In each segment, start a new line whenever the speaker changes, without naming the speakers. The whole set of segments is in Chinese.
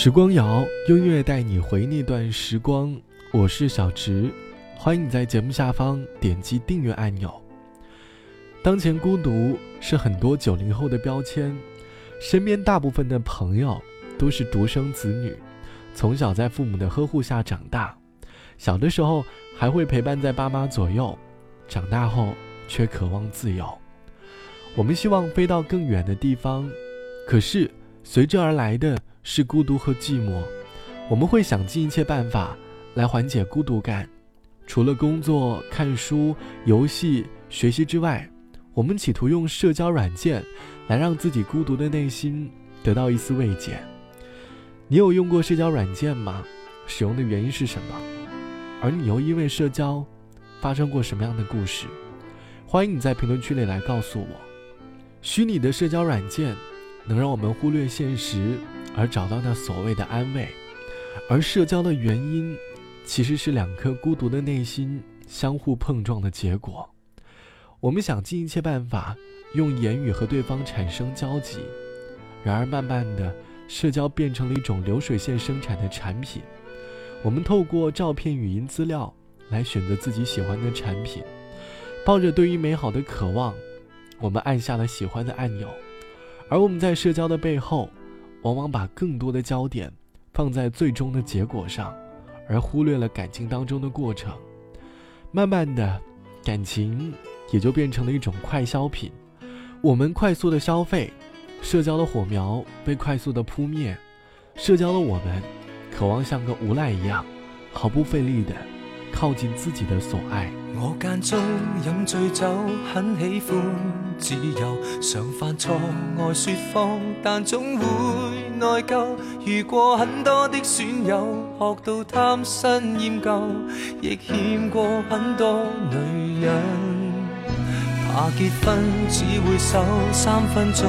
时光谣，音乐带你回那段时光。我是小植，欢迎你在节目下方点击订阅按钮。当前孤独是很多九零后的标签，身边大部分的朋友都是独生子女，从小在父母的呵护下长大，小的时候还会陪伴在爸妈左右，长大后却渴望自由。我们希望飞到更远的地方，可是随之而来的。是孤独和寂寞，我们会想尽一切办法来缓解孤独感。除了工作、看书、游戏、学习之外，我们企图用社交软件来让自己孤独的内心得到一丝慰藉。你有用过社交软件吗？使用的原因是什么？而你又因为社交发生过什么样的故事？欢迎你在评论区里来告诉我。虚拟的社交软件能让我们忽略现实。而找到那所谓的安慰，而社交的原因，其实是两颗孤独的内心相互碰撞的结果。我们想尽一切办法用言语和对方产生交集，然而慢慢的，社交变成了一种流水线生产的产品。我们透过照片、语音资料来选择自己喜欢的产品，抱着对于美好的渴望，我们按下了喜欢的按钮，而我们在社交的背后。往往把更多的焦点放在最终的结果上，而忽略了感情当中的过程。慢慢的，感情也就变成了一种快消品。我们快速的消费，社交的火苗被快速的扑灭，社交的我们，渴望像个无赖一样，毫不费力的靠近自己的所爱。
我间中饮醉酒，很喜欢自由，常犯错爱说谎，但总会内疚。遇过很多的损友，学到贪新厌旧，亦欠过很多女人。怕结婚只会守三分钟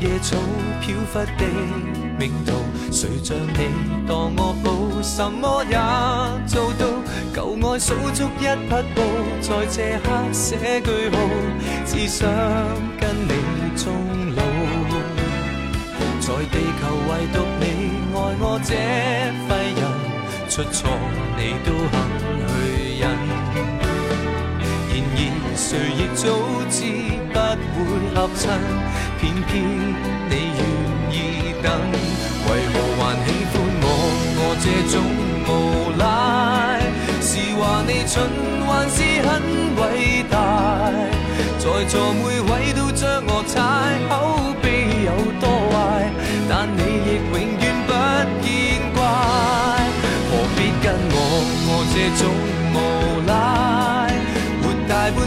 野草飘忽的命途，谁像你当我好，什么也做到。旧爱数足一匹布，在这刻写句号，只想跟你终老。在地球唯独你爱我这废人，出错你都肯谁亦早知不会合衬。偏偏你愿意等，为何还喜欢我？我这种无赖，是话你蠢还是很伟大？在座每位都将我踩，口碑有多坏，但你亦永远不见怪。何必跟我？我这种无赖，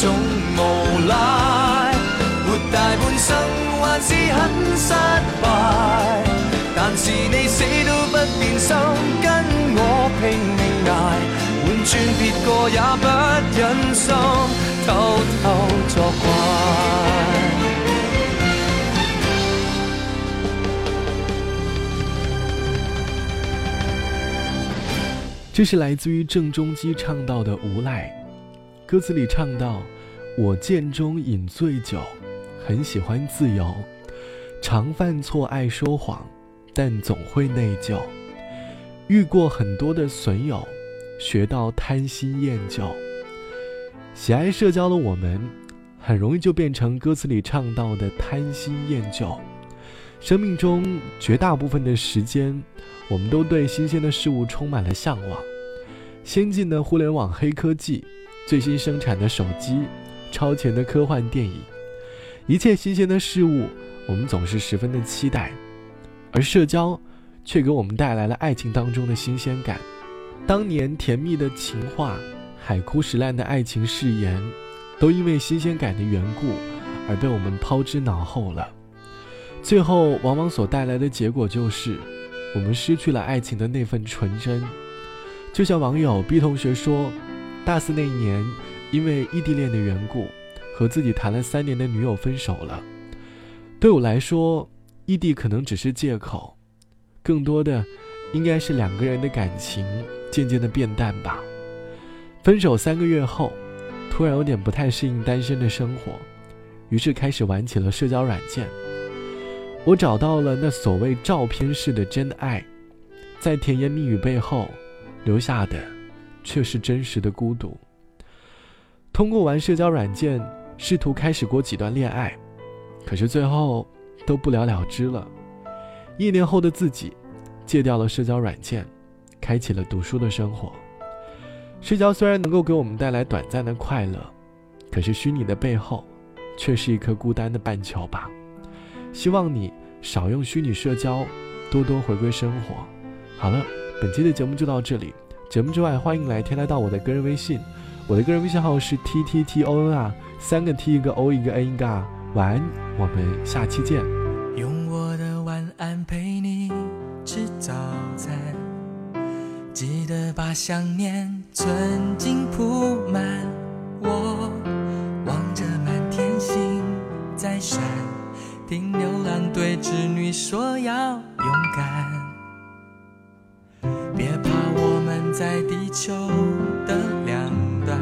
种无赖。活大半生还是很失败，但是你死都不变心，跟我拼命挨，换转别个也不忍心偷偷作怪。
这是来自于郑中基唱到的《无赖》，歌词里唱到：“我剑中饮醉酒，很喜欢自由，常犯错爱说谎，但总会内疚。遇过很多的损友，学到贪新厌旧。喜爱社交的我们，很容易就变成歌词里唱到的贪新厌旧。生命中绝大部分的时间。”我们都对新鲜的事物充满了向往，先进的互联网黑科技，最新生产的手机，超前的科幻电影，一切新鲜的事物，我们总是十分的期待，而社交，却给我们带来了爱情当中的新鲜感。当年甜蜜的情话，海枯石烂的爱情誓言，都因为新鲜感的缘故，而被我们抛之脑后了。最后，往往所带来的结果就是。我们失去了爱情的那份纯真，就像网友 B 同学说，大四那一年，因为异地恋的缘故，和自己谈了三年的女友分手了。对我来说，异地可能只是借口，更多的，应该是两个人的感情渐渐的变淡吧。分手三个月后，突然有点不太适应单身的生活，于是开始玩起了社交软件。我找到了那所谓照片式的真爱，在甜言蜜语背后，留下的却是真实的孤独。通过玩社交软件，试图开始过几段恋爱，可是最后都不了了之了。一年后的自己，戒掉了社交软件，开启了读书的生活。社交虽然能够给我们带来短暂的快乐，可是虚拟的背后，却是一颗孤单的半球吧。希望你少用虚拟社交，多多回归生活。好了，本期的节目就到这里。节目之外，欢迎来添加到我的个人微信，我的个人微信号是 t t t o n 啊，三个 t 一个 o 一个 n 一个啊。晚安，我们下期见。
用我的晚安陪你吃早餐，记得把想念存进铺满。我望着满天星在闪。听牛郎对织女说要勇敢，在地球的两端。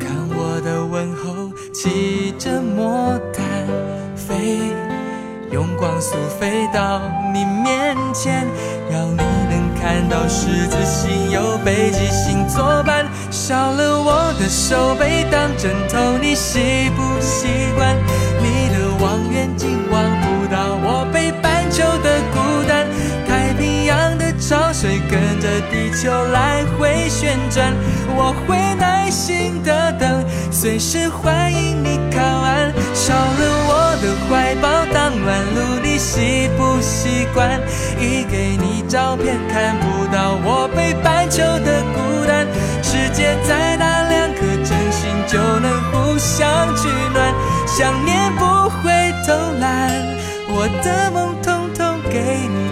看我的问候，骑着魔毯飞，用光速飞到你面前，要你能看到十字星有北极星作伴。少了我的手背当枕头，你习不习惯？你的。望远镜望地球来回旋转，我会耐心的等，随时欢迎你靠岸。少了我的怀抱当暖炉，你习不习惯？一给你照片看不到我北半球的孤单，世界再大，两颗真心就能互相取暖，想念不会。偷懒，我的梦统统给你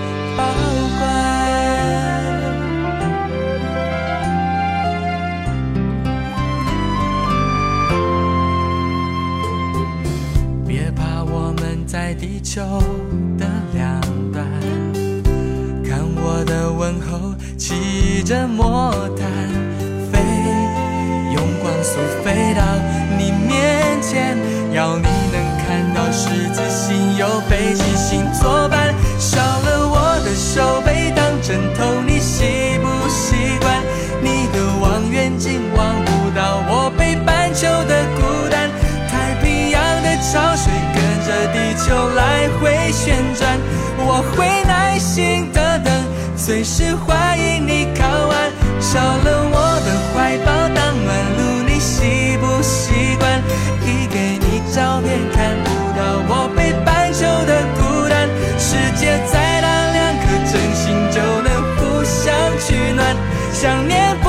手的两端，看我的问候，骑着魔毯飞，用光速飞到你面前，要你能看到。十字星有北会旋转，我会耐心的等，随时欢迎你靠岸。少了我的怀抱当暖炉，你习不习惯？一给你照片看不到。我北半球的孤单，世界再大，两颗真心就能互相取暖。想念不